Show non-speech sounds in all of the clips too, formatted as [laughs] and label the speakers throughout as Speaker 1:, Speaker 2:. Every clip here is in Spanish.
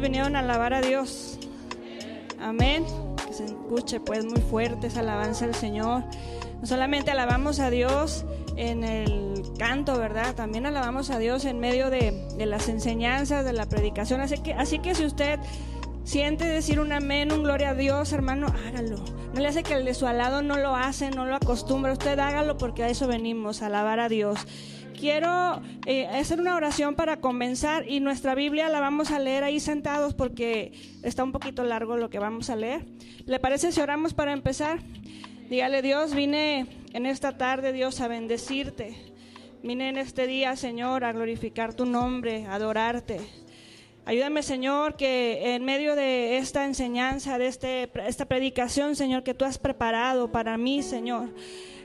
Speaker 1: vinieron a alabar a Dios. Amén. Que se escuche pues muy fuerte esa alabanza al Señor. No solamente alabamos a Dios en el canto, ¿verdad? También alabamos a Dios en medio de, de las enseñanzas, de la predicación. Así que, así que si usted siente decir un amén, un gloria a Dios, hermano, hágalo. No le hace que el de su alado no lo hace, no lo acostumbra. Usted hágalo porque a eso venimos, a alabar a Dios quiero eh, hacer una oración para comenzar y nuestra Biblia la vamos a leer ahí sentados porque está un poquito largo lo que vamos a leer. ¿Le parece si oramos para empezar? Dígale Dios, vine en esta tarde Dios a bendecirte. Vine en este día, Señor, a glorificar tu nombre, a adorarte. Ayúdame, Señor, que en medio de esta enseñanza, de este, esta predicación, Señor, que tú has preparado para mí, Señor,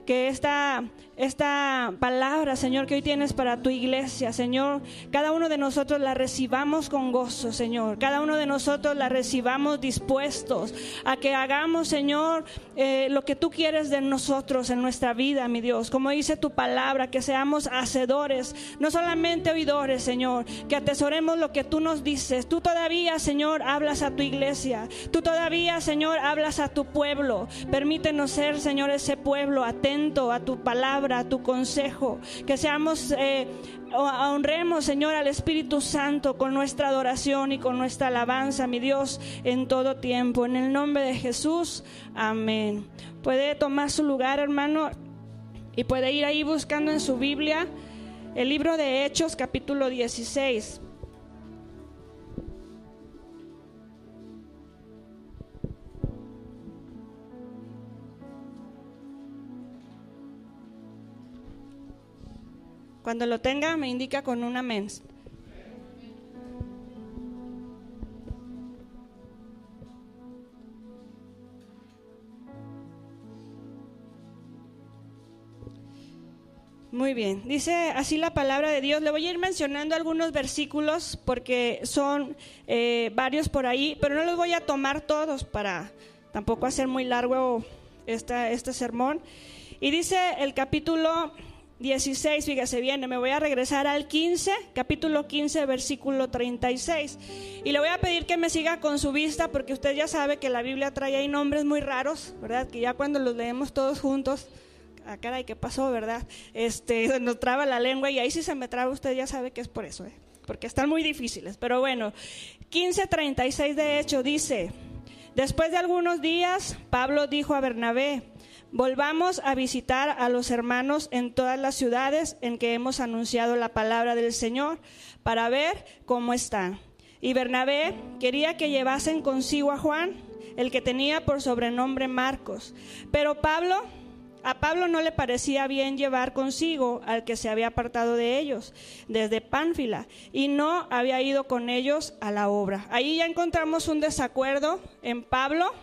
Speaker 1: que esta, esta palabra, Señor, que hoy tienes para tu iglesia, Señor, cada uno de nosotros la recibamos con gozo, Señor. Cada uno de nosotros la recibamos dispuestos a que hagamos, Señor, eh, lo que tú quieres de nosotros en nuestra vida, mi Dios. Como dice tu palabra, que seamos hacedores, no solamente oidores, Señor, que atesoremos lo que tú nos dices. Tú todavía, Señor, hablas a tu iglesia. Tú todavía, Señor, hablas a tu pueblo. Permítenos ser, Señor, ese pueblo atento a tu palabra tu consejo, que seamos, eh, honremos, Señor, al Espíritu Santo con nuestra adoración y con nuestra alabanza, mi Dios, en todo tiempo. En el nombre de Jesús, amén. Puede tomar su lugar, hermano, y puede ir ahí buscando en su Biblia el libro de Hechos, capítulo 16. Cuando lo tenga, me indica con una amén. Muy bien, dice así la palabra de Dios. Le voy a ir mencionando algunos versículos porque son eh, varios por ahí, pero no los voy a tomar todos para tampoco hacer muy largo esta, este sermón. Y dice el capítulo 16, fíjese bien, me voy a regresar al 15, capítulo 15, versículo 36. Y le voy a pedir que me siga con su vista porque usted ya sabe que la Biblia trae ahí nombres muy raros, ¿verdad? Que ya cuando los leemos todos juntos, a ah, caray, ¿qué pasó, verdad? Este, [laughs] nos traba la lengua y ahí si se me traba usted ya sabe que es por eso, ¿eh? Porque están muy difíciles. Pero bueno, 15:36 de hecho dice, después de algunos días, Pablo dijo a Bernabé, Volvamos a visitar a los hermanos en todas las ciudades en que hemos anunciado la palabra del Señor para ver cómo están. Y Bernabé quería que llevasen consigo a Juan, el que tenía por sobrenombre Marcos. Pero Pablo, a Pablo no le parecía bien llevar consigo al que se había apartado de ellos desde Pánfila y no había ido con ellos a la obra. Ahí ya encontramos un desacuerdo en Pablo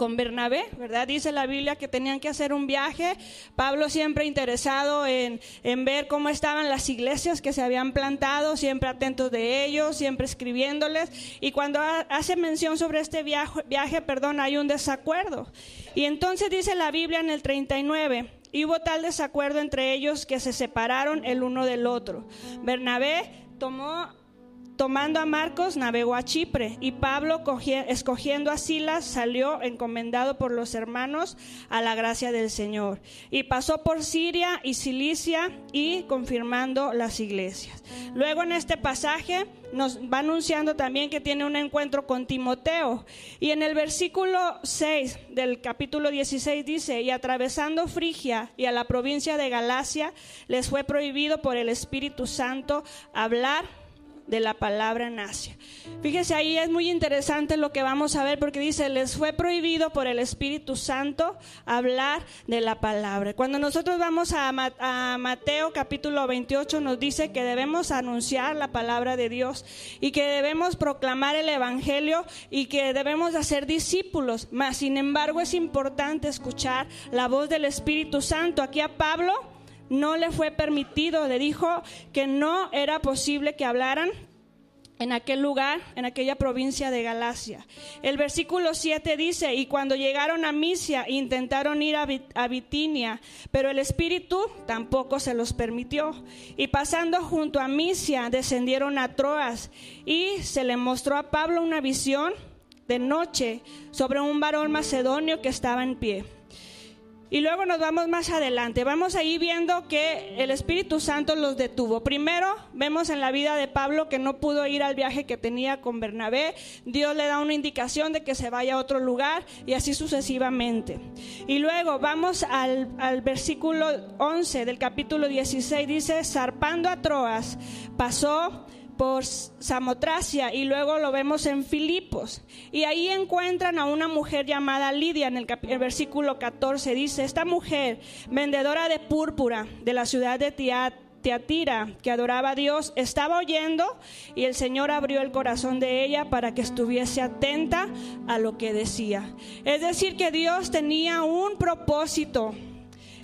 Speaker 1: con Bernabé, ¿verdad? Dice la Biblia que tenían que hacer un viaje. Pablo siempre interesado en, en ver cómo estaban las iglesias que se habían plantado, siempre atentos de ellos, siempre escribiéndoles. Y cuando hace mención sobre este viaje, viaje, perdón, hay un desacuerdo. Y entonces dice la Biblia en el 39, y hubo tal desacuerdo entre ellos que se separaron el uno del otro. Bernabé tomó Tomando a Marcos, navegó a Chipre y Pablo, escogiendo a Silas, salió encomendado por los hermanos a la gracia del Señor. Y pasó por Siria y Cilicia y confirmando las iglesias. Luego en este pasaje nos va anunciando también que tiene un encuentro con Timoteo. Y en el versículo 6 del capítulo 16 dice, y atravesando Frigia y a la provincia de Galacia, les fue prohibido por el Espíritu Santo hablar de la palabra en Asia. Fíjese, ahí es muy interesante lo que vamos a ver porque dice, les fue prohibido por el Espíritu Santo hablar de la palabra. Cuando nosotros vamos a, Mateo capítulo 28 nos dice que debemos anunciar la palabra de Dios y que debemos proclamar el Evangelio y que debemos hacer discípulos. Mas, sin embargo, es importante escuchar la voz del Espíritu Santo. Aquí a Pablo no le fue permitido, le dijo que no era posible que hablaran en aquel lugar, en aquella provincia de Galacia. El versículo 7 dice, y cuando llegaron a Misia, intentaron ir a Bitinia, pero el Espíritu tampoco se los permitió. Y pasando junto a Misia, descendieron a Troas, y se le mostró a Pablo una visión de noche sobre un varón macedonio que estaba en pie y luego nos vamos más adelante. Vamos ahí viendo que el Espíritu Santo los detuvo. Primero vemos en la vida de Pablo que no pudo ir al viaje que tenía con Bernabé. Dios le da una indicación de que se vaya a otro lugar y así sucesivamente. Y luego vamos al, al versículo 11 del capítulo 16. Dice, zarpando a Troas, pasó por Samotracia y luego lo vemos en Filipos. Y ahí encuentran a una mujer llamada Lidia en el, versículo 14. Dice, esta mujer, vendedora de púrpura de la ciudad de Teatira, que adoraba a Dios, estaba oyendo y el Señor abrió el corazón de ella para que estuviese atenta a lo que decía. Es decir, que Dios tenía un propósito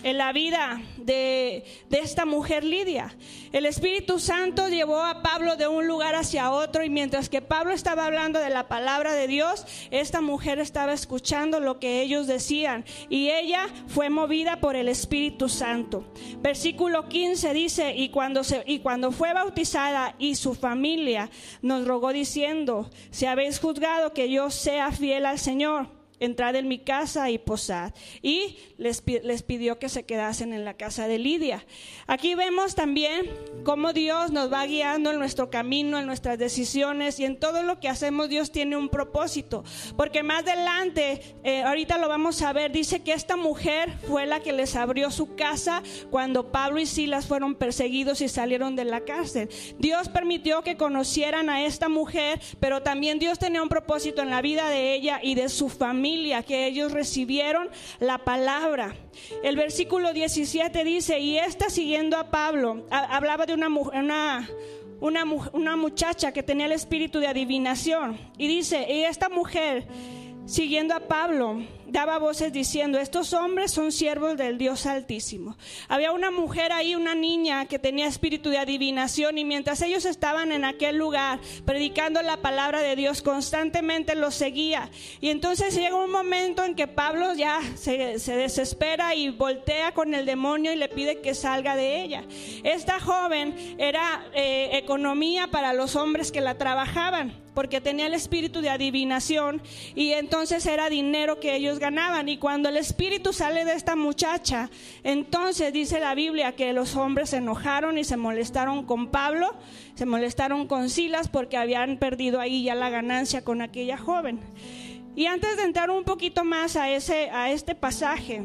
Speaker 1: en la vida de, esta mujer Lidia. El Espíritu Santo llevó a Pablo de un lugar hacia otro y mientras que Pablo estaba hablando de la palabra de Dios, esta mujer estaba escuchando lo que ellos decían y ella fue movida por el Espíritu Santo. Versículo 15 dice, y cuando, se, y cuando fue bautizada y su familia nos rogó diciendo, si habéis juzgado que yo sea fiel al Señor, entrad en mi casa y posad. Y les, les, pidió que se quedasen en la casa de Lidia. Aquí vemos también cómo Dios nos va guiando en nuestro camino, en nuestras decisiones y en todo lo que hacemos Dios tiene un propósito. Porque más adelante, eh, ahorita lo vamos a ver, dice que esta mujer fue la que les abrió su casa cuando Pablo y Silas fueron perseguidos y salieron de la cárcel. Dios permitió que conocieran a esta mujer, pero también Dios tenía un propósito en la vida de ella y de su familia que ellos recibieron la palabra. El versículo 17 dice, y esta siguiendo a Pablo, hablaba de una, una, una, una muchacha que tenía el espíritu de adivinación, y dice, y esta mujer siguiendo a Pablo, daba voces diciendo, estos hombres son siervos del Dios Altísimo. Había una mujer ahí, una niña que tenía espíritu de adivinación y mientras ellos estaban en aquel lugar predicando la palabra de Dios, constantemente los seguía. Y entonces llega un momento en que Pablo ya se, desespera y voltea con el demonio y le pide que salga de ella. Esta joven era eh, economía para los hombres que la trabajaban porque tenía el espíritu de adivinación y entonces era dinero que ellos ganaban. Y cuando el espíritu sale de esta muchacha, entonces dice la Biblia que los hombres se enojaron y se molestaron con Pablo, se molestaron con Silas porque habían perdido ahí ya la ganancia con aquella joven. Y antes de entrar un poquito más a, ese, a este pasaje,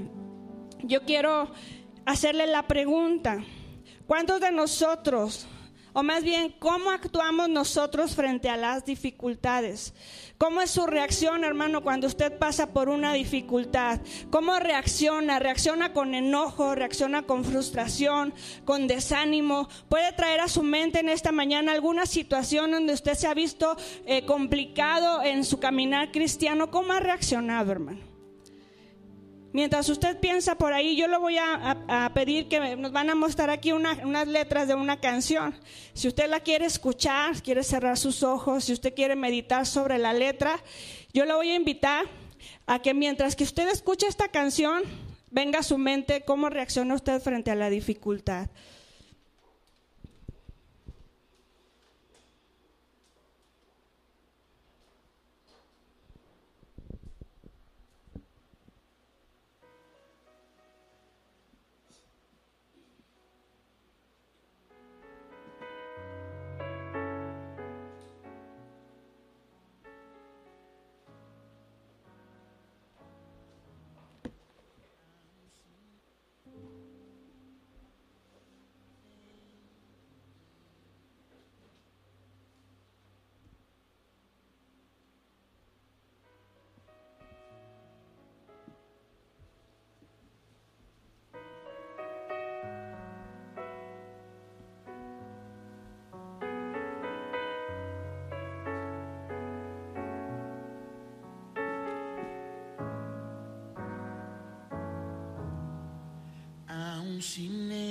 Speaker 1: yo quiero hacerle la pregunta, ¿cuántos de nosotros o más bien, ¿cómo actuamos nosotros frente a las dificultades? ¿Cómo es su reacción, hermano, cuando usted pasa por una dificultad? ¿Cómo reacciona? ¿Reacciona con enojo? ¿Reacciona con frustración? ¿Con desánimo? ¿Puede traer a su mente en esta mañana alguna situación donde usted se ha visto eh, complicado en su caminar cristiano? ¿Cómo ha reaccionado, hermano? Mientras usted piensa por ahí, yo le voy a, pedir que nos van a mostrar aquí unas letras de una canción. Si usted la quiere escuchar, quiere cerrar sus ojos, si usted quiere meditar sobre la letra, yo le voy a invitar a que mientras que usted escuche esta canción, venga a su mente cómo reacciona usted frente a la dificultad.
Speaker 2: Sin entender,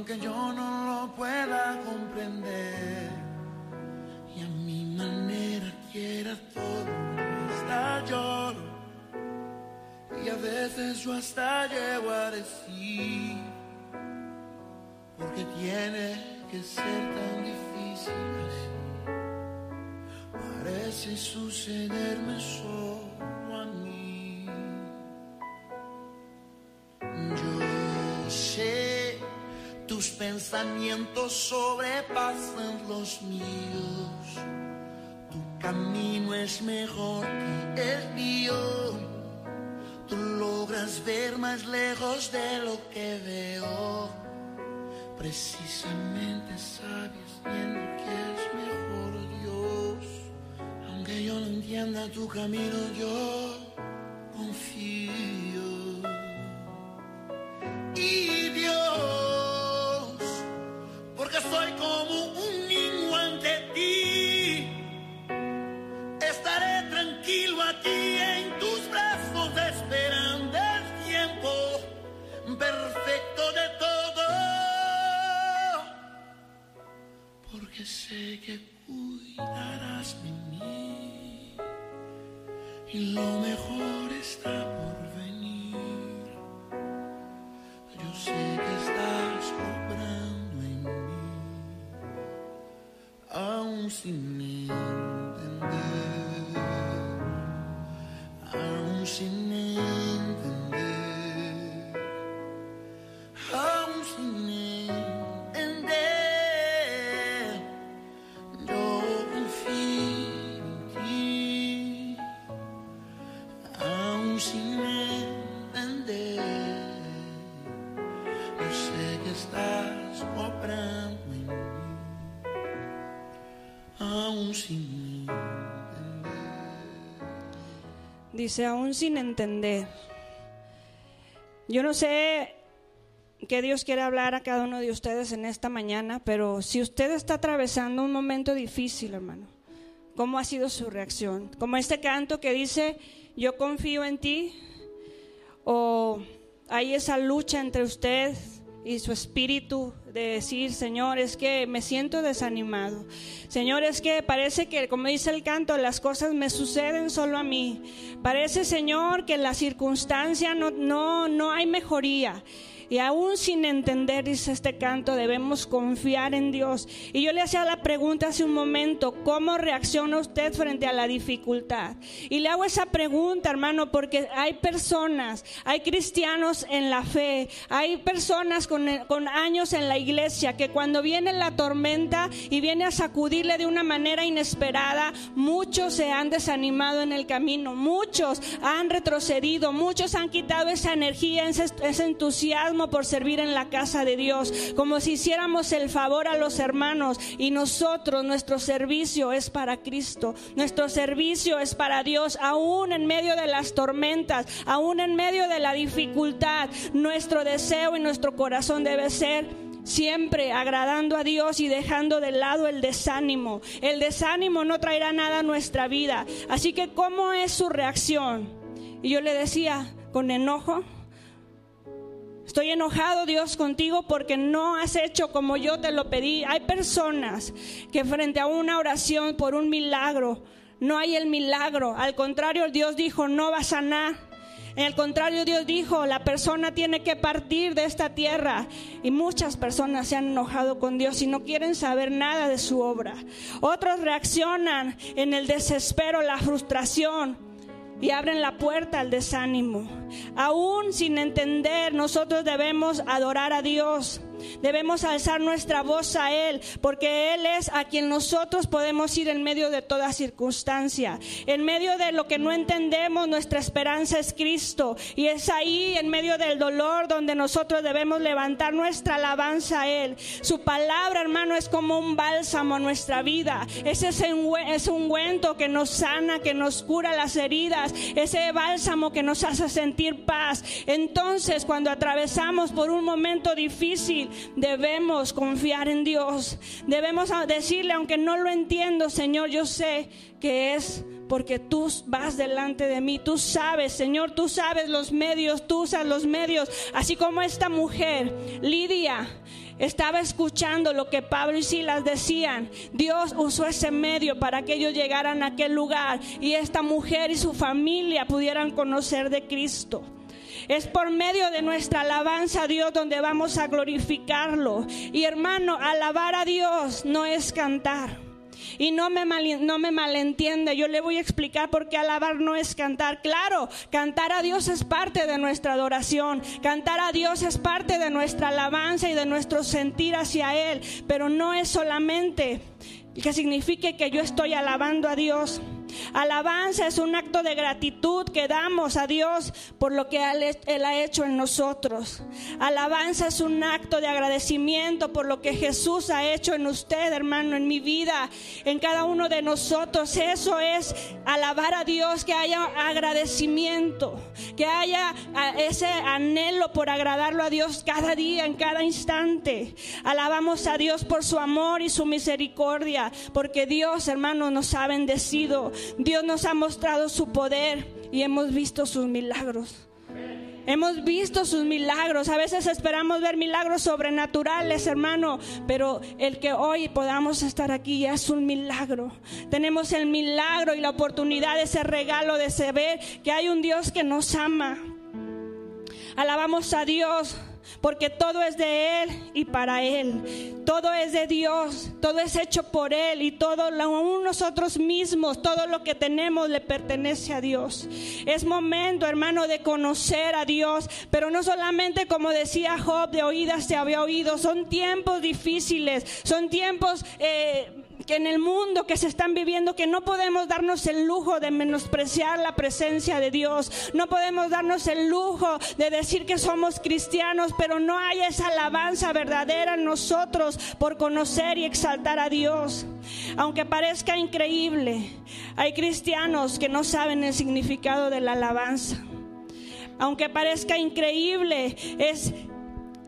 Speaker 2: aunque yo no lo pueda comprender y a mi manera quiera todo, hasta lloro y a veces yo hasta llego a decir, porque tiene que ser tan difícil así. Parece sucederme solo tus pensamientos sobrepasan los míos. Tu camino es mejor que el mío. Tú logras ver más lejos de lo que veo. Precisamente sabes bien que es mejor, Dios. Aunque yo no entienda tu camino, yo confío. Sé que cuidarás de mí y lo mejor está por venir. Yo sé que estás obrando en mí, aún sin entender, aún sin
Speaker 1: Dice, aún sin entender. Yo no sé qué Dios quiere hablar a cada uno de ustedes en esta mañana, pero si usted está atravesando un momento difícil, hermano, ¿cómo ha sido su reacción? Como este canto que dice, yo confío en ti, o hay esa lucha entre usted y su espíritu de decir, Señor, es que me siento desanimado. Señor, es que parece que, como dice el canto, las cosas me suceden solo a mí. Parece, Señor, que en la circunstancia no, no, no hay mejoría. Y aún sin entender, dice este canto, debemos confiar en Dios. Y yo le hacía la pregunta hace un momento, ¿cómo reacciona usted frente a la dificultad? Y le hago esa pregunta, hermano, porque hay personas, hay cristianos en la fe, hay personas con, años en la iglesia que cuando viene la tormenta y viene a sacudirle de una manera inesperada, muchos se han desanimado en el camino, muchos han retrocedido, muchos han quitado esa energía, ese entusiasmo por servir en la casa de Dios, como si hiciéramos el favor a los hermanos y nosotros, nuestro servicio es para Cristo, nuestro servicio es para Dios, aún en medio de las tormentas, aún en medio de la dificultad, nuestro deseo y nuestro corazón debe ser siempre agradando a Dios y dejando de lado el desánimo. El desánimo no traerá nada a nuestra vida. Así que, ¿cómo es su reacción? Y yo le decía, con enojo, Estoy enojado, Dios, contigo porque no has hecho como yo te lo pedí. Hay personas que frente a una oración por un milagro, no hay el milagro. Al contrario, Dios dijo, no va a sanar. En el contrario, Dios dijo, la persona tiene que partir de esta tierra. Y muchas personas se han enojado con Dios y no quieren saber nada de su obra. Otros reaccionan en el desespero, la frustración y abren la puerta al desánimo. Aún sin entender, nosotros debemos adorar a Dios. Debemos alzar nuestra voz a Él, porque Él es a quien nosotros podemos ir en medio de toda circunstancia. En medio de lo que no entendemos, nuestra esperanza es Cristo. Y es ahí, en medio del dolor, donde nosotros debemos levantar nuestra alabanza a Él. Su palabra, hermano, es como un bálsamo a nuestra vida. Es ese es ungüento que nos sana, que nos cura las heridas. Ese bálsamo que nos hace sentir paz. Entonces, cuando atravesamos por un momento difícil, debemos confiar en Dios. Debemos decirle, aunque no lo entiendo, Señor, yo sé que es porque tú vas delante de mí, tú sabes, Señor, tú sabes los medios, tú usas los medios, así como esta mujer, Lidia, estaba escuchando lo que Pablo y Silas decían. Dios usó ese medio para que ellos llegaran a aquel lugar y esta mujer y su familia pudieran conocer de Cristo. Es por medio de nuestra alabanza a Dios donde vamos a glorificarlo. Y hermano, alabar a Dios no es cantar. Y no me, no me malentiende, yo le voy a explicar por qué alabar no es cantar. Claro, cantar a Dios es parte de nuestra adoración, cantar a Dios es parte de nuestra alabanza y de nuestro sentir hacia Él, pero no es solamente que signifique que yo estoy alabando a Dios. Alabanza es un acto de gratitud que damos a Dios por lo que Él ha hecho en nosotros. Alabanza es un acto de agradecimiento por lo que Jesús ha hecho en usted, hermano, en mi vida, en cada uno de nosotros. Eso es alabar a Dios, que haya agradecimiento, que haya ese anhelo por agradarlo a Dios cada día, en cada instante. Alabamos a Dios por su amor y su misericordia, porque Dios, hermano, nos ha bendecido. Dios nos ha mostrado su poder y hemos visto sus milagros. Hemos visto sus milagros. A veces esperamos ver milagros sobrenaturales, hermano, pero el que hoy podamos estar aquí ya es un milagro. Tenemos el milagro y la oportunidad, de ese regalo de saber que hay un Dios que nos ama. Alabamos a Dios porque todo es de Él y para Él. Todo es de Dios, todo es hecho por Él y todo, aún nosotros mismos, todo lo que tenemos le pertenece a Dios. Es momento, hermano, de conocer a Dios, pero no solamente como decía Job, de oídas se había oído, son tiempos difíciles, son tiempos... Eh, que en el mundo que se están viviendo, que no podemos darnos el lujo de menospreciar la presencia de Dios, no podemos darnos el lujo de decir que somos cristianos, pero no hay esa alabanza verdadera en nosotros por conocer y exaltar a Dios. Aunque parezca increíble, hay cristianos que no saben el significado de la alabanza. Aunque parezca increíble, es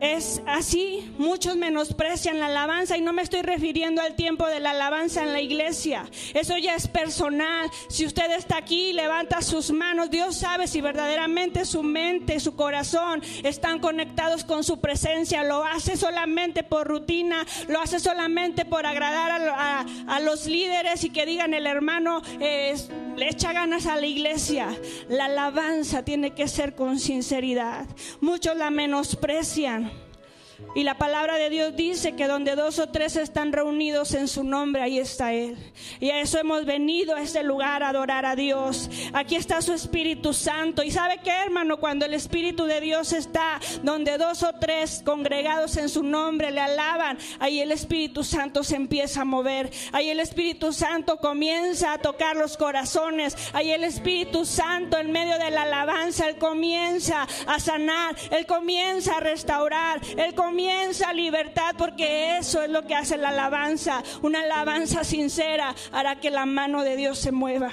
Speaker 1: es así, muchos menosprecian la alabanza y no me estoy refiriendo al tiempo de la alabanza en la iglesia. Eso ya es personal. Si usted está aquí levanta sus manos, Dios sabe si verdaderamente su mente, su corazón están conectados con su presencia. Lo hace solamente por rutina, lo hace solamente por agradar a, los líderes y que digan el hermano le echa ganas a la iglesia. La alabanza tiene que ser con sinceridad. Muchos la menosprecian. Y la palabra de Dios dice que donde dos o tres están reunidos en su nombre, ahí está Él. Y a eso hemos venido a este lugar a adorar a Dios. Aquí está su Espíritu Santo. Y sabe qué, hermano, cuando el Espíritu de Dios está donde dos o tres congregados en su nombre le alaban, ahí el Espíritu Santo se empieza a mover. Ahí el Espíritu Santo comienza a tocar los corazones. Ahí el Espíritu Santo en medio de la alabanza, Él comienza a sanar. Él comienza a restaurar. Él comienza libertad porque eso es lo que hace la alabanza. Una alabanza sincera hará que la mano de Dios se mueva.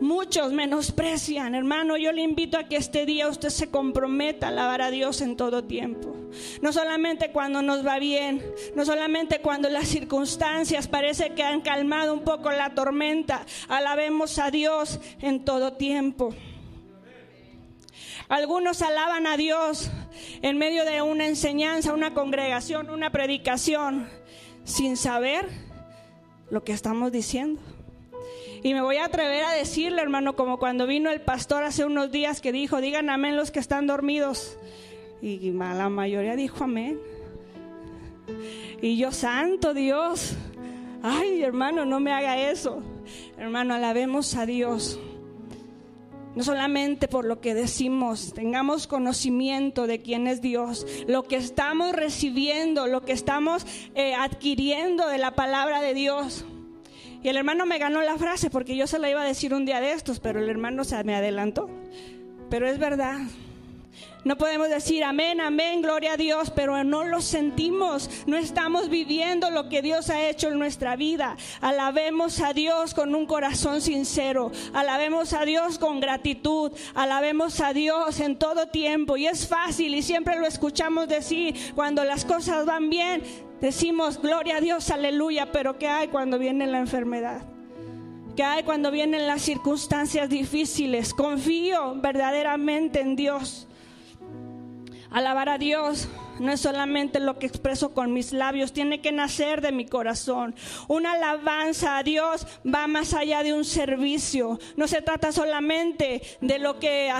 Speaker 1: Muchos menosprecian, hermano. Yo le invito a que este día usted se comprometa a alabar a Dios en todo tiempo. No solamente cuando nos va bien, no solamente cuando las circunstancias parece que han calmado un poco la tormenta. Alabemos a Dios en todo tiempo. Algunos alaban a Dios en medio de una enseñanza, una congregación, una predicación, sin saber lo que estamos diciendo. Y me voy a atrever a decirle, hermano, como cuando vino el pastor hace unos días que dijo, digan amén los que están dormidos. Y la mayoría dijo amén. Y yo, santo Dios, ay hermano, no me haga eso. Hermano, alabemos a Dios no solamente por lo que decimos, tengamos conocimiento de quién es Dios, lo que estamos recibiendo, lo que estamos eh, adquiriendo de la palabra de Dios. Y el hermano me ganó la frase porque yo se la iba a decir un día de estos, pero el hermano se me adelantó. Pero es verdad, No podemos decir amén, amén, gloria a Dios, pero no lo sentimos. No estamos viviendo lo que Dios ha hecho en nuestra vida. Alabemos a Dios con un corazón sincero. Alabemos a Dios con gratitud. Alabemos a Dios en todo tiempo. Y es fácil y siempre lo escuchamos decir cuando las cosas van bien. Decimos gloria a Dios, aleluya, pero ¿qué hay cuando viene la enfermedad? ¿Qué hay cuando vienen las circunstancias difíciles? Confío verdaderamente en Dios. Alabar a Dios no es solamente lo que expreso con mis labios, tiene que nacer de mi corazón. Una alabanza a Dios va más allá de un servicio. No se trata solamente de lo que,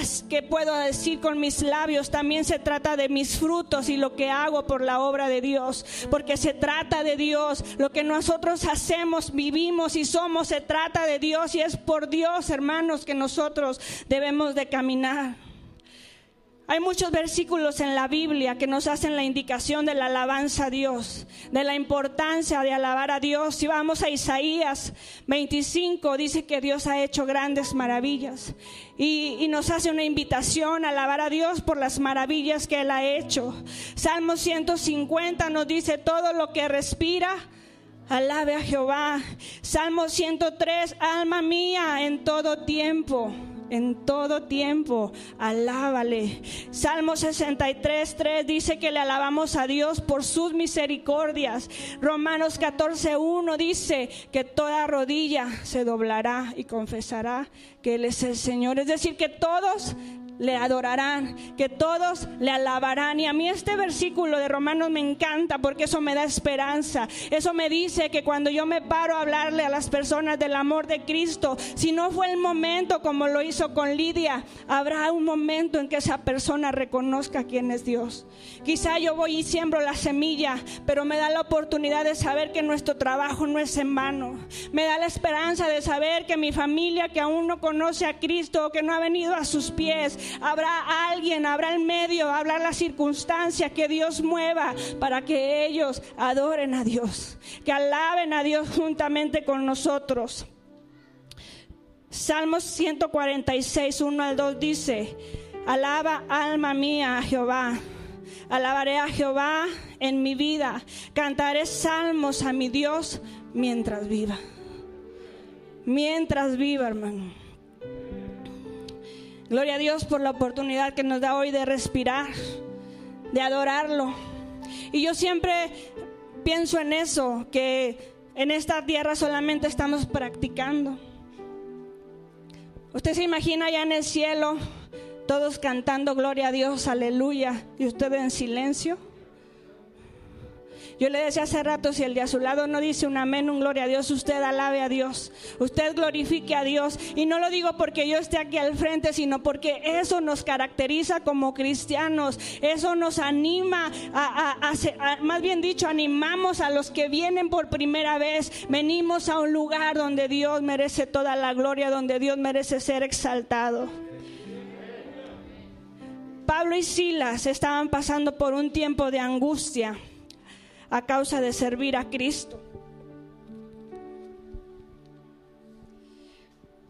Speaker 1: puedo decir con mis labios, también se trata de mis frutos y lo que hago por la obra de Dios. Porque se trata de Dios. Lo que nosotros hacemos, vivimos y somos, se trata de Dios y es por Dios, hermanos, que nosotros debemos de caminar. Hay muchos versículos en la Biblia que nos hacen la indicación de la alabanza a Dios, de la importancia de alabar a Dios. Si vamos a Isaías 25, dice que Dios ha hecho grandes maravillas y, nos hace una invitación a alabar a Dios por las maravillas que Él ha hecho. Salmo 150 nos dice todo lo que respira. Alabe a Jehová. Salmo 103, alma mía en todo tiempo en todo tiempo. Alábale. Salmo 63, 3 dice que le alabamos a Dios por sus misericordias. Romanos 14, 1 dice que toda rodilla se doblará y confesará que Él es el Señor. Es decir, que todos le adorarán, que todos le alabarán. Y a mí este versículo de Romanos me encanta porque eso me da esperanza. Eso me dice que cuando yo me paro a hablarle a las personas del amor de Cristo, si no fue el momento como lo hizo con Lidia, habrá un momento en que esa persona reconozca quién es Dios. Quizá yo voy y siembro la semilla, pero me da la oportunidad de saber que nuestro trabajo no es en vano. Me da la esperanza de saber que mi familia que aún no conoce a Cristo que no ha venido a sus pies, habrá alguien, habrá el medio, habrá la circunstancia que Dios mueva para que ellos adoren a Dios, que alaben a Dios juntamente con nosotros. Salmos 146, 1 al 2 dice, alaba alma mía a Jehová. Alabaré a Jehová en mi vida. Cantaré salmos a mi Dios mientras viva. Mientras viva, hermano. Gloria a Dios por la oportunidad que nos da hoy de respirar, de adorarlo. Y yo siempre pienso en eso, que en esta tierra solamente estamos practicando. Usted se imagina ya en el cielo, todos cantando gloria a Dios, aleluya, y usted en silencio. Yo le decía hace rato, si el de a su lado no dice un amén, un gloria a Dios, usted alabe a Dios, usted glorifique a Dios. Y no lo digo porque yo esté aquí al frente, sino porque eso nos caracteriza como cristianos, eso nos anima, a, más bien dicho, animamos a los que vienen por primera vez, venimos a un lugar donde Dios merece toda la gloria, donde Dios merece ser exaltado. Pablo y Silas estaban pasando por un tiempo de angustia a causa de servir a Cristo.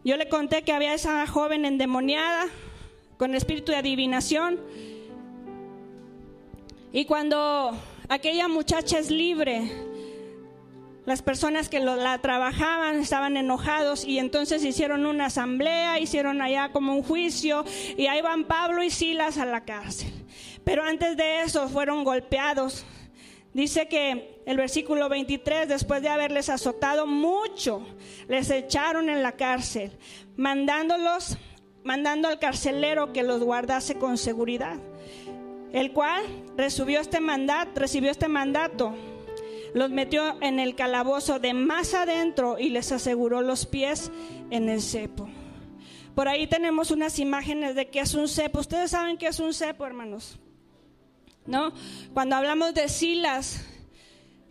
Speaker 1: Yo le conté que había esa joven endemoniada con espíritu de adivinación. Y cuando aquella muchacha es libre, las personas que la trabajaban estaban enojados y entonces hicieron una asamblea, hicieron allá como un juicio y ahí van Pablo y Silas a la cárcel. Pero antes de eso fueron golpeados, Dice que el versículo 23, después de haberles azotado mucho, les echaron en la cárcel, mandándolos, mandando al carcelero que los guardase con seguridad. El cual recibió este mandato, recibió este mandato, los metió en el calabozo de más adentro y les aseguró los pies en el cepo. Por ahí tenemos unas imágenes de qué es un cepo. Ustedes saben qué es un cepo, hermanos. ¿No? Cuando hablamos de Silas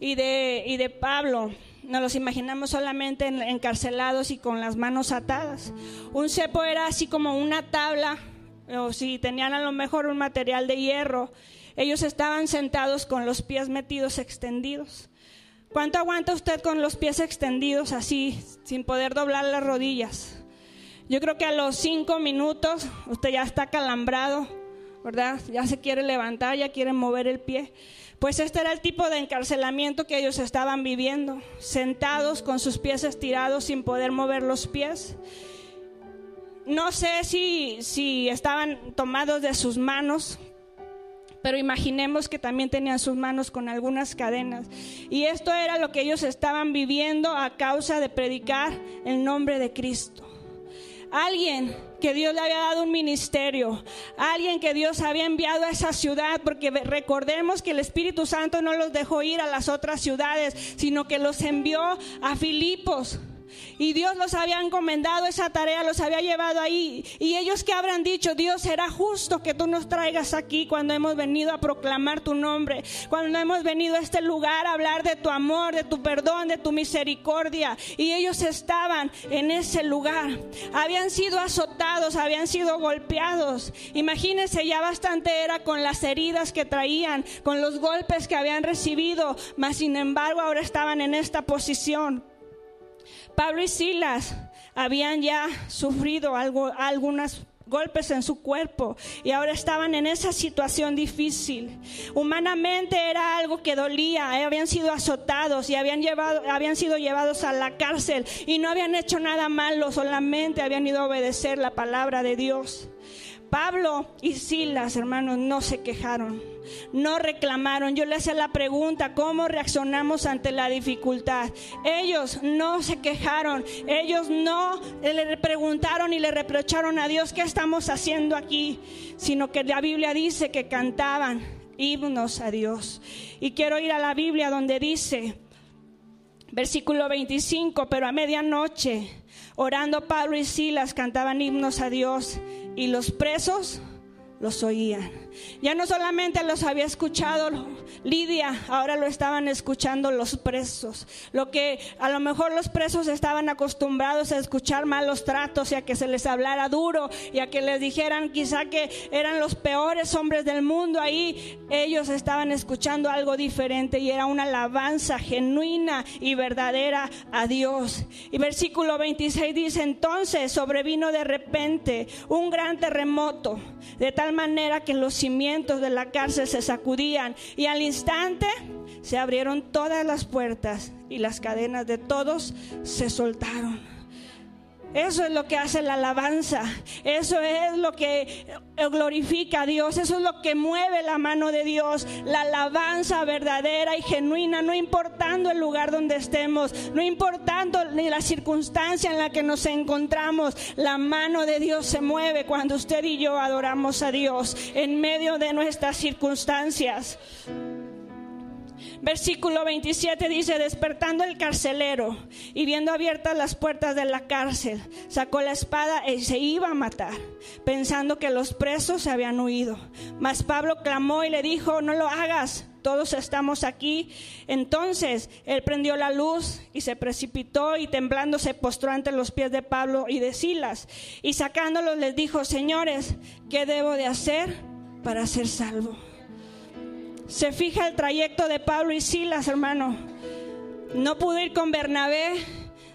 Speaker 1: y de, y de Pablo, nos los imaginamos solamente encarcelados y con las manos atadas. Un cepo era así como una tabla, o si tenían a lo mejor un material de hierro, ellos estaban sentados con los pies metidos extendidos. ¿Cuánto aguanta usted con los pies extendidos así, sin poder doblar las rodillas? Yo creo que a los cinco minutos usted ya está calambrado ¿verdad? Ya se quiere levantar, ya quiere mover el pie. Pues este era el tipo de encarcelamiento que ellos estaban viviendo, sentados con sus pies estirados sin poder mover los pies. No sé si, si estaban tomados de sus manos, pero imaginemos que también tenían sus manos con algunas cadenas. Y esto era lo que ellos estaban viviendo a causa de predicar el nombre de Cristo. Alguien que Dios le había dado un ministerio, alguien que Dios había enviado a esa ciudad, porque recordemos que el Espíritu Santo no los dejó ir a las otras ciudades, sino que los envió a Filipos y Dios los había encomendado esa tarea, los había llevado ahí. Y ellos que habrán dicho, Dios será justo que tú nos traigas aquí cuando hemos venido a proclamar tu nombre, cuando hemos venido a este lugar a hablar de tu amor, de tu perdón, de tu misericordia. Y ellos estaban en ese lugar. Habían sido azotados, habían sido golpeados. Imagínense, ya bastante era con las heridas que traían, con los golpes que habían recibido, mas sin embargo ahora estaban en esta posición. Pablo y Silas habían ya sufrido algo, algunos golpes en su cuerpo y ahora estaban en esa situación difícil. Humanamente era algo que dolía, eh, habían sido azotados y habían, llevado, habían sido llevados a la cárcel y no habían hecho nada malo, solamente habían ido a obedecer la palabra de Dios. Pablo y Silas, hermanos, no se quejaron, no reclamaron. Yo le hacía la pregunta, ¿cómo reaccionamos ante la dificultad? Ellos no se quejaron, ellos no le preguntaron y le reprocharon a Dios, ¿qué estamos haciendo aquí? Sino que la Biblia dice que cantaban himnos a Dios. Y quiero ir a la Biblia donde dice, versículo 25, pero a medianoche, orando Pablo y Silas cantaban himnos a Dios y los presos los oían. Ya no solamente los había escuchado Lidia, ahora lo estaban escuchando los presos. Lo que a lo mejor los presos estaban acostumbrados a escuchar malos tratos y a que se les hablara duro y a que les dijeran quizá que eran los peores hombres del mundo. Ahí ellos estaban escuchando algo diferente y era una alabanza genuina y verdadera a Dios. Y versículo 26 dice, entonces sobrevino de repente un gran terremoto, de tal manera que los cimientos de la cárcel se sacudían y al instante se abrieron todas las puertas y las cadenas de todos se soltaron. Eso es lo que hace la alabanza. Eso es lo que glorifica a Dios. Eso es lo que mueve la mano de Dios. La alabanza verdadera y genuina, no importando el lugar donde estemos, no importando ni la circunstancia en la que nos encontramos. La mano de Dios se mueve cuando usted y yo adoramos a Dios en medio de nuestras circunstancias. Versículo 27 dice, despertando el carcelero y viendo abiertas las puertas de la cárcel, sacó la espada y se iba a matar, pensando que los presos se habían huido. Mas Pablo clamó y le dijo, no lo hagas, todos estamos aquí. Entonces él prendió la luz y se precipitó y temblando se postró ante los pies de Pablo y de Silas. Y sacándolos les dijo, señores, ¿qué debo de hacer para ser salvo? Se fija el trayecto de Pablo y Silas, hermano. No pudo ir con Bernabé.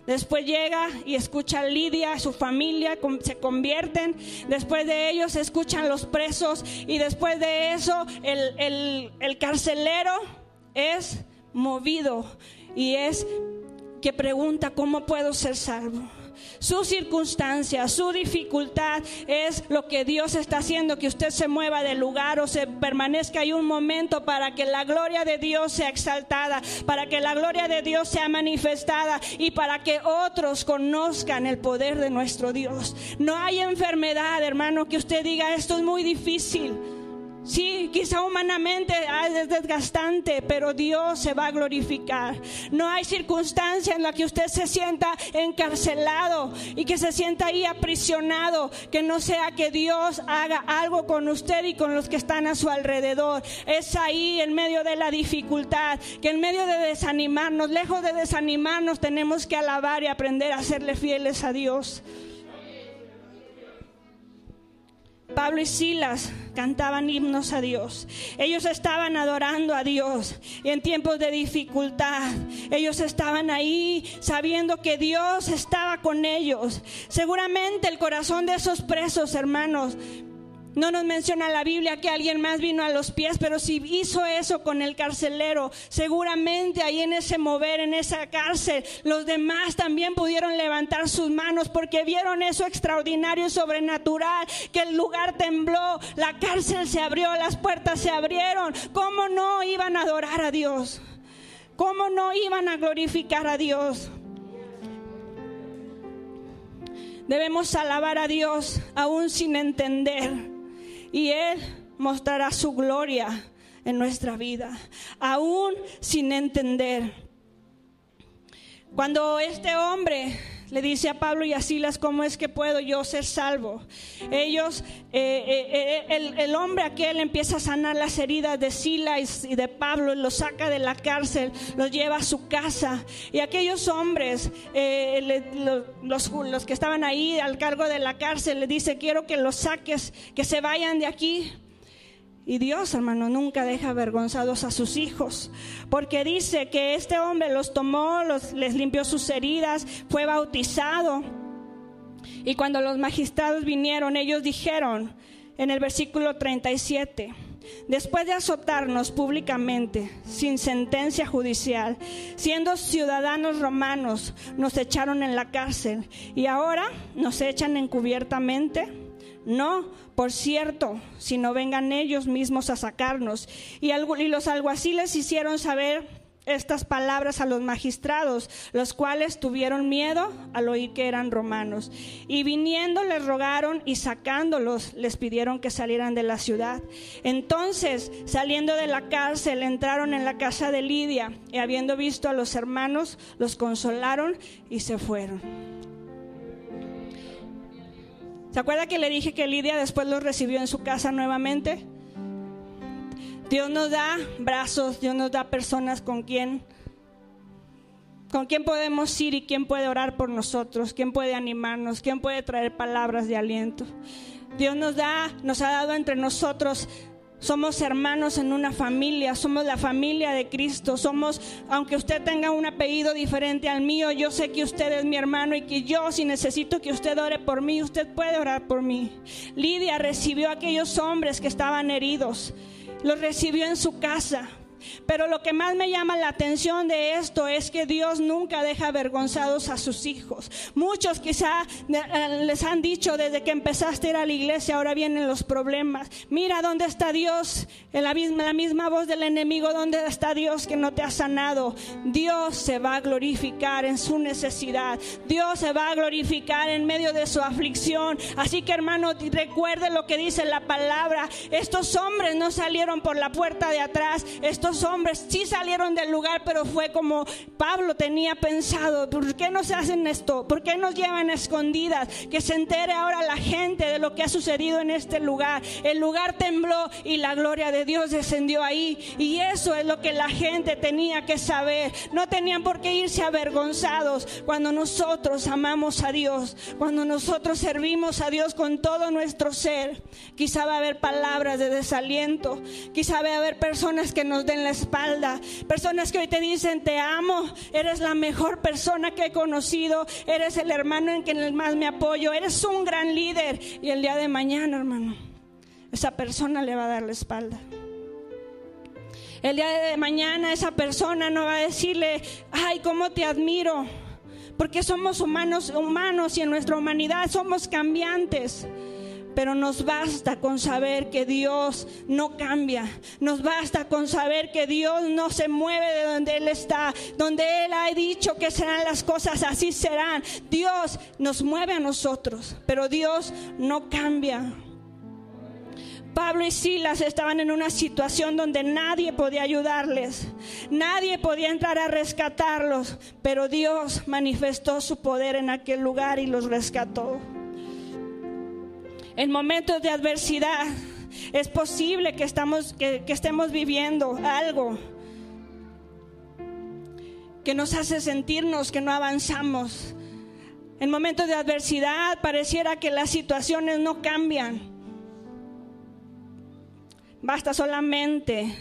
Speaker 1: Después llega y escucha a Lidia, su familia se convierten. Después de ellos escuchan los presos. Y después de eso el, el carcelero es movido. Y es que pregunta, ¿cómo puedo ser salvo? Su circunstancia, su dificultad es lo que Dios está haciendo, que usted se mueva del lugar o se permanezca ahí un momento para que la gloria de Dios sea exaltada, para que la gloria de Dios sea manifestada y para que otros conozcan el poder de nuestro Dios. No hay enfermedad, hermano, que usted diga esto es muy difícil. Sí, quizá humanamente es desgastante, pero Dios se va a glorificar. No hay circunstancia en la que usted se sienta encarcelado y que se sienta ahí aprisionado, que no sea que Dios haga algo con usted y con los que están a su alrededor. Es ahí en medio de la dificultad, que en medio de desanimarnos, lejos de desanimarnos, tenemos que alabar y aprender a serle fieles a Dios. Pablo y Silas cantaban himnos a Dios. Ellos estaban adorando a Dios. Y en tiempos de dificultad, ellos estaban ahí sabiendo que Dios estaba con ellos. Seguramente el corazón de esos presos, hermanos, No nos menciona la Biblia que alguien más vino a los pies, pero si hizo eso con el carcelero, seguramente ahí en ese mover, en esa cárcel, los demás también pudieron levantar sus manos porque vieron eso extraordinario y sobrenatural, que el lugar tembló, la cárcel se abrió, las puertas se abrieron. ¿Cómo no iban a adorar a Dios? ¿Cómo no iban a glorificar a Dios? Debemos alabar a Dios aún sin entender y Él mostrará su gloria en nuestra vida, aún sin entender. Cuando este hombre le dice a Pablo y a Silas, ¿cómo es que puedo yo ser salvo? Ellos, eh, eh, eh, el, hombre aquel empieza a sanar las heridas de Silas y de Pablo, los saca de la cárcel, los lleva a su casa. Y aquellos hombres, los, los que estaban ahí al cargo de la cárcel, le dice, quiero que los saques, que se vayan de aquí. Y Dios, hermano, nunca deja avergonzados a sus hijos, porque dice que este hombre los tomó, los, les limpió sus heridas, fue bautizado. Y cuando los magistrados vinieron, ellos dijeron en el versículo 37, después de azotarnos públicamente, sin sentencia judicial, siendo ciudadanos romanos, nos echaron en la cárcel y ahora nos echan encubiertamente. No, por cierto, si no vengan ellos mismos a sacarnos. Y, los alguaciles hicieron saber estas palabras a los magistrados, los cuales tuvieron miedo al oír que eran romanos. Y viniendo les rogaron y sacándolos les pidieron que salieran de la ciudad. Entonces, saliendo de la cárcel, entraron en la casa de Lidia y habiendo visto a los hermanos, los consolaron y se fueron. ¿Se acuerda que le dije que Lidia después los recibió en su casa nuevamente? Dios nos da brazos, Dios nos da personas con quien con quién podemos ir y quién puede orar por nosotros, quién puede animarnos, quién puede traer palabras de aliento. Dios nos da, nos ha dado entre nosotros somos hermanos en una familia, somos la familia de Cristo, somos, aunque usted tenga un apellido diferente al mío, yo sé que usted es mi hermano y que yo si necesito que usted ore por mí, usted puede orar por mí. Lidia recibió a aquellos hombres que estaban heridos, los recibió en su casa. Pero lo que más me llama la atención de esto es que Dios nunca deja avergonzados a sus hijos. Muchos quizá eh, les han dicho desde que empezaste a ir a la iglesia, ahora vienen los problemas. Mira dónde está Dios, en la misma, la misma voz del enemigo, dónde está Dios que no te ha sanado. Dios se va a glorificar en su necesidad. Dios se va a glorificar en medio de su aflicción. Así que hermano, recuerde lo que dice la palabra. Estos hombres no salieron por la puerta de atrás. Estos hombres sí salieron del lugar, pero fue como Pablo tenía pensado, ¿por qué no se hacen esto? ¿Por qué nos llevan escondidas? Que se entere ahora la gente de lo que ha sucedido en este lugar. El lugar tembló y la gloria de Dios descendió ahí. Y eso es lo que la gente tenía que saber. No tenían por qué irse avergonzados cuando nosotros amamos a Dios, cuando nosotros servimos a Dios con todo nuestro ser. Quizá va a haber palabras de desaliento, quizá va a haber personas que nos den la espalda. Personas que hoy te dicen, te amo, eres la mejor persona que he conocido, eres el hermano en quien más me apoyo, eres un gran líder. Y el día de mañana, hermano, esa persona le va a dar la espalda. El día de mañana esa persona no va a decirle, ay, cómo te admiro, porque somos humanos, humanos y en nuestra humanidad somos cambiantes. Pero nos basta con saber que Dios no cambia. Nos basta con saber que Dios no se mueve de donde Él está. Donde Él ha dicho que serán las cosas, así serán. Dios nos mueve a nosotros, pero Dios no cambia. Pablo y Silas estaban en una situación donde nadie podía ayudarles, nadie podía entrar a rescatarlos, pero Dios manifestó su poder en aquel lugar y los rescató en momentos de adversidad. Es posible que, estamos, que, estemos viviendo algo que nos hace sentirnos que no avanzamos. En momentos de adversidad pareciera que las situaciones no cambian. Basta solamente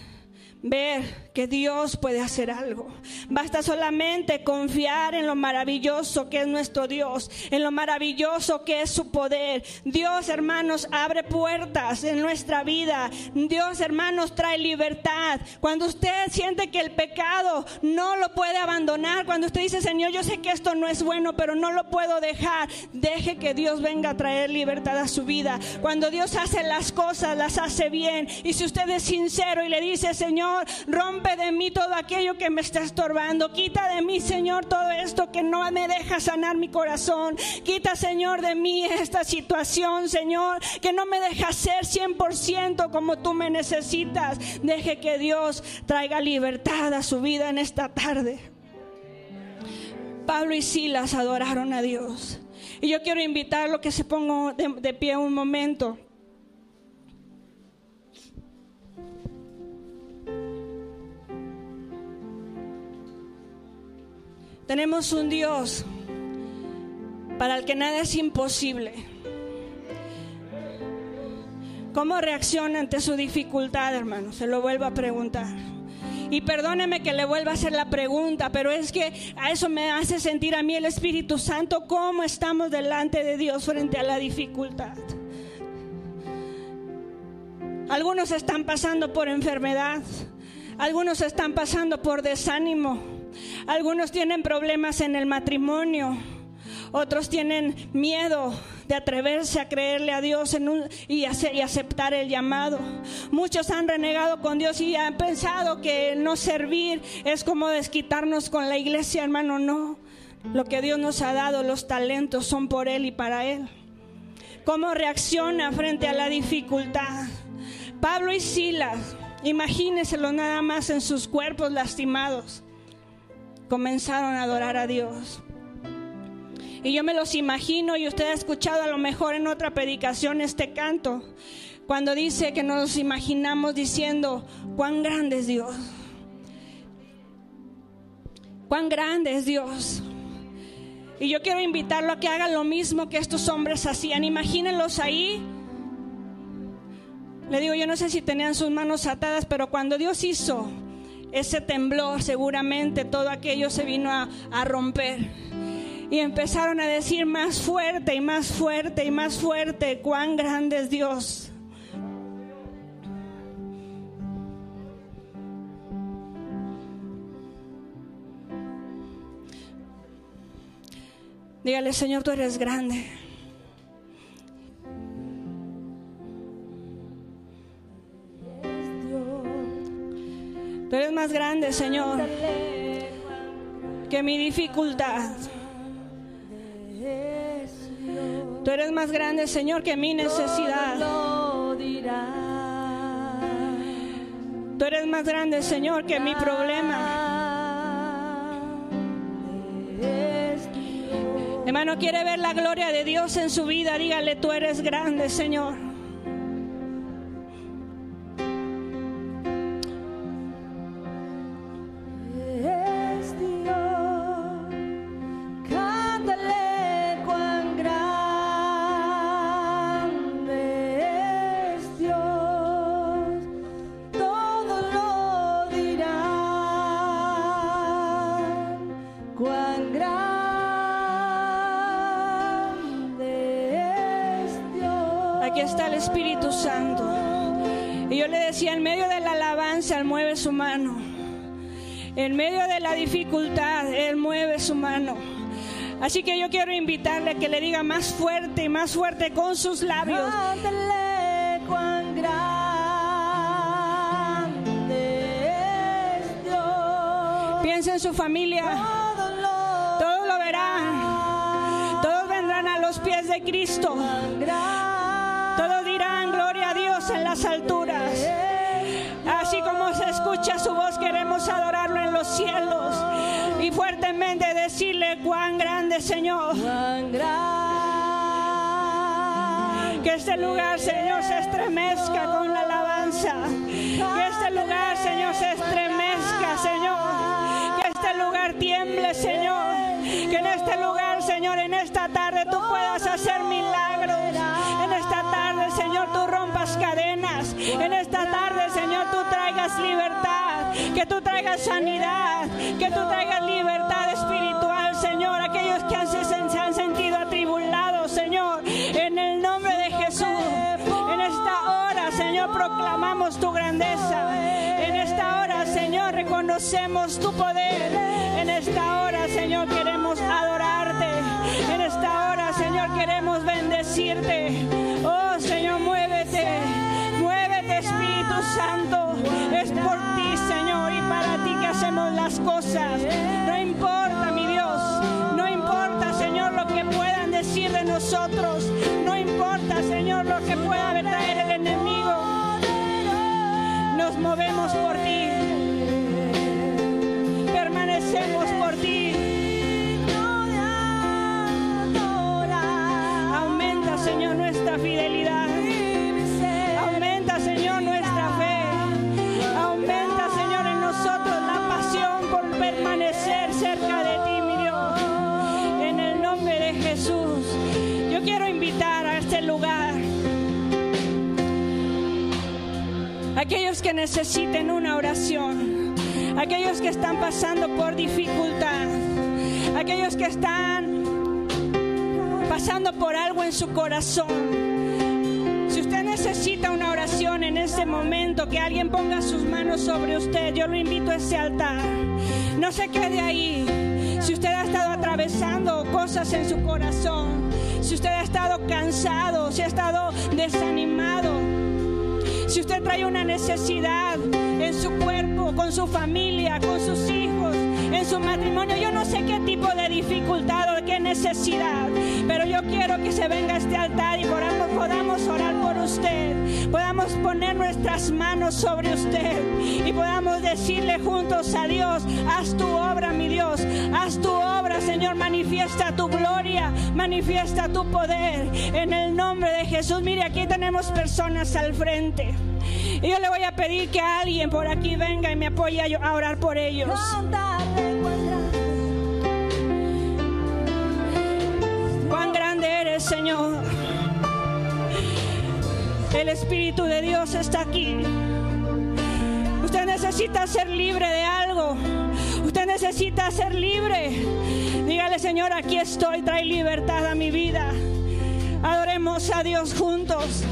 Speaker 1: ver que Dios puede hacer algo. Basta solamente confiar en lo maravilloso que es nuestro Dios, en lo maravilloso que es su poder. Dios, hermanos, abre puertas en nuestra vida. Dios, hermanos, trae libertad. Cuando usted siente que el pecado no lo puede abandonar, cuando usted dice, Señor, yo sé que esto no es bueno, pero no lo puedo dejar, deje que Dios venga a traer libertad a su vida. Cuando Dios hace las cosas, las hace bien. Y si usted es sincero y le dice, Señor, rompe de mí todo aquello que me está estorbando. Quita de mí, Señor, todo esto que no me deja sanar mi corazón. Quita, Señor, de mí esta situación, Señor, que no me deja ser 100% como tú me necesitas. Deje que Dios traiga libertad a su vida en esta tarde. Pablo y Silas adoraron a Dios. Y yo quiero invitarlo que se ponga de, de pie un momento. Tenemos un Dios para el que nada es imposible. ¿Cómo reacciona ante su dificultad, hermano? Se lo vuelvo a preguntar. Y perdóneme que le vuelva a hacer la pregunta, pero es que a eso me hace sentir a mí el Espíritu Santo cómo estamos delante de Dios frente a la dificultad. Algunos están pasando por enfermedad, algunos están pasando por desánimo. Algunos tienen problemas en el matrimonio, otros tienen miedo de atreverse a creerle a Dios y, y, aceptar el llamado. Muchos han renegado con Dios y han pensado que no servir es como desquitarnos con la iglesia, hermano. No, lo que Dios nos ha dado, los talentos son por Él y para Él. ¿Cómo reacciona frente a la dificultad? Pablo y Silas, imagínenselo nada más en sus cuerpos lastimados comenzaron a adorar a Dios. Y yo me los imagino y usted ha escuchado a lo mejor en otra predicación este canto, cuando dice que nos imaginamos diciendo, cuán grande es Dios, cuán grande es Dios. Y yo quiero invitarlo a que haga lo mismo que estos hombres hacían. Imagínenlos ahí. Le digo, yo no sé si tenían sus manos atadas, pero cuando Dios hizo ese temblor, seguramente todo aquello se vino a, a, romper. Y empezaron a decir más fuerte y más fuerte y más fuerte, cuán grande es Dios. Dígale, Señor, tú eres grande. Tú eres más grande, Señor, que mi dificultad. Tú eres más grande, Señor, que mi necesidad. Tú eres más grande, Señor, que mi problema. Hermano, quiere ver la gloria de Dios en su vida. Dígale, tú eres grande, Señor. En medio de la dificultad, Él mueve su mano. Así que yo quiero invitarle a que le diga más fuerte y más fuerte con sus labios. cuán Piensa en su familia. Todos lo verán. Todos vendrán a los pies de Cristo. Las alturas. Así como se escucha su voz, queremos adorarlo en los cielos y fuertemente decirle cuán grande, Señor. Que este lugar, Señor, se estremezca con la alabanza. Que este lugar, Señor, se estremezca, Señor. Que este lugar tiemble, Señor. Que en este lugar, Señor, en esta tarde tú puedas hacer En esta tarde, Señor, tú traigas libertad. que tú traigas sanidad, que tú traigas libertad espiritual, Señor. Aquellos que han, se han sentido atribulados, Señor, en el nombre de Jesús. En esta hora, Señor, proclamamos tu grandeza. En esta hora, Señor, reconocemos tu poder. En esta hora, Señor, queremos adorarte. En esta hora, Señor, queremos bendecirte. Oh, Señor, muévete. Espíritu Santo. Es por ti, Señor, y para ti que hacemos las cosas. No importa, mi Dios. No importa, Señor, lo que puedan decir de nosotros. No importa, Señor, lo que pueda traer el enemigo. Nos movemos por ti. Permanecemos por ti. Aumenta, Señor, nuestra fidelidad. Aquellos que necesiten una oración, aquellos que están pasando por dificultad, aquellos que están pasando por algo en su corazón. Si usted necesita una oración en este momento, que alguien ponga sus manos sobre usted, yo lo invito a ese altar. No se quede ahí. Si usted ha estado atravesando cosas en su corazón, si usted ha estado cansado, si ha estado desanimado, si usted trae una necesidad en su cuerpo, con su familia, con sus hijos, en su matrimonio, yo no sé qué tipo de dificultad o necesidad, pero yo quiero que se venga a este altar y podamos, podamos orar por usted, podamos poner nuestras manos sobre usted y podamos decirle juntos a Dios, haz tu obra, mi Dios, haz tu obra, Señor, manifiesta tu gloria, manifiesta tu poder en el nombre de Jesús. Mire, aquí tenemos personas al frente. Y yo le voy a pedir que alguien por aquí venga y me apoye a orar por ellos. Señor. El Espíritu de Dios está aquí. Usted necesita ser libre de algo. Usted necesita ser libre. Dígale, Señor, aquí estoy. Trae libertad a mi vida. Adoremos a Dios juntos.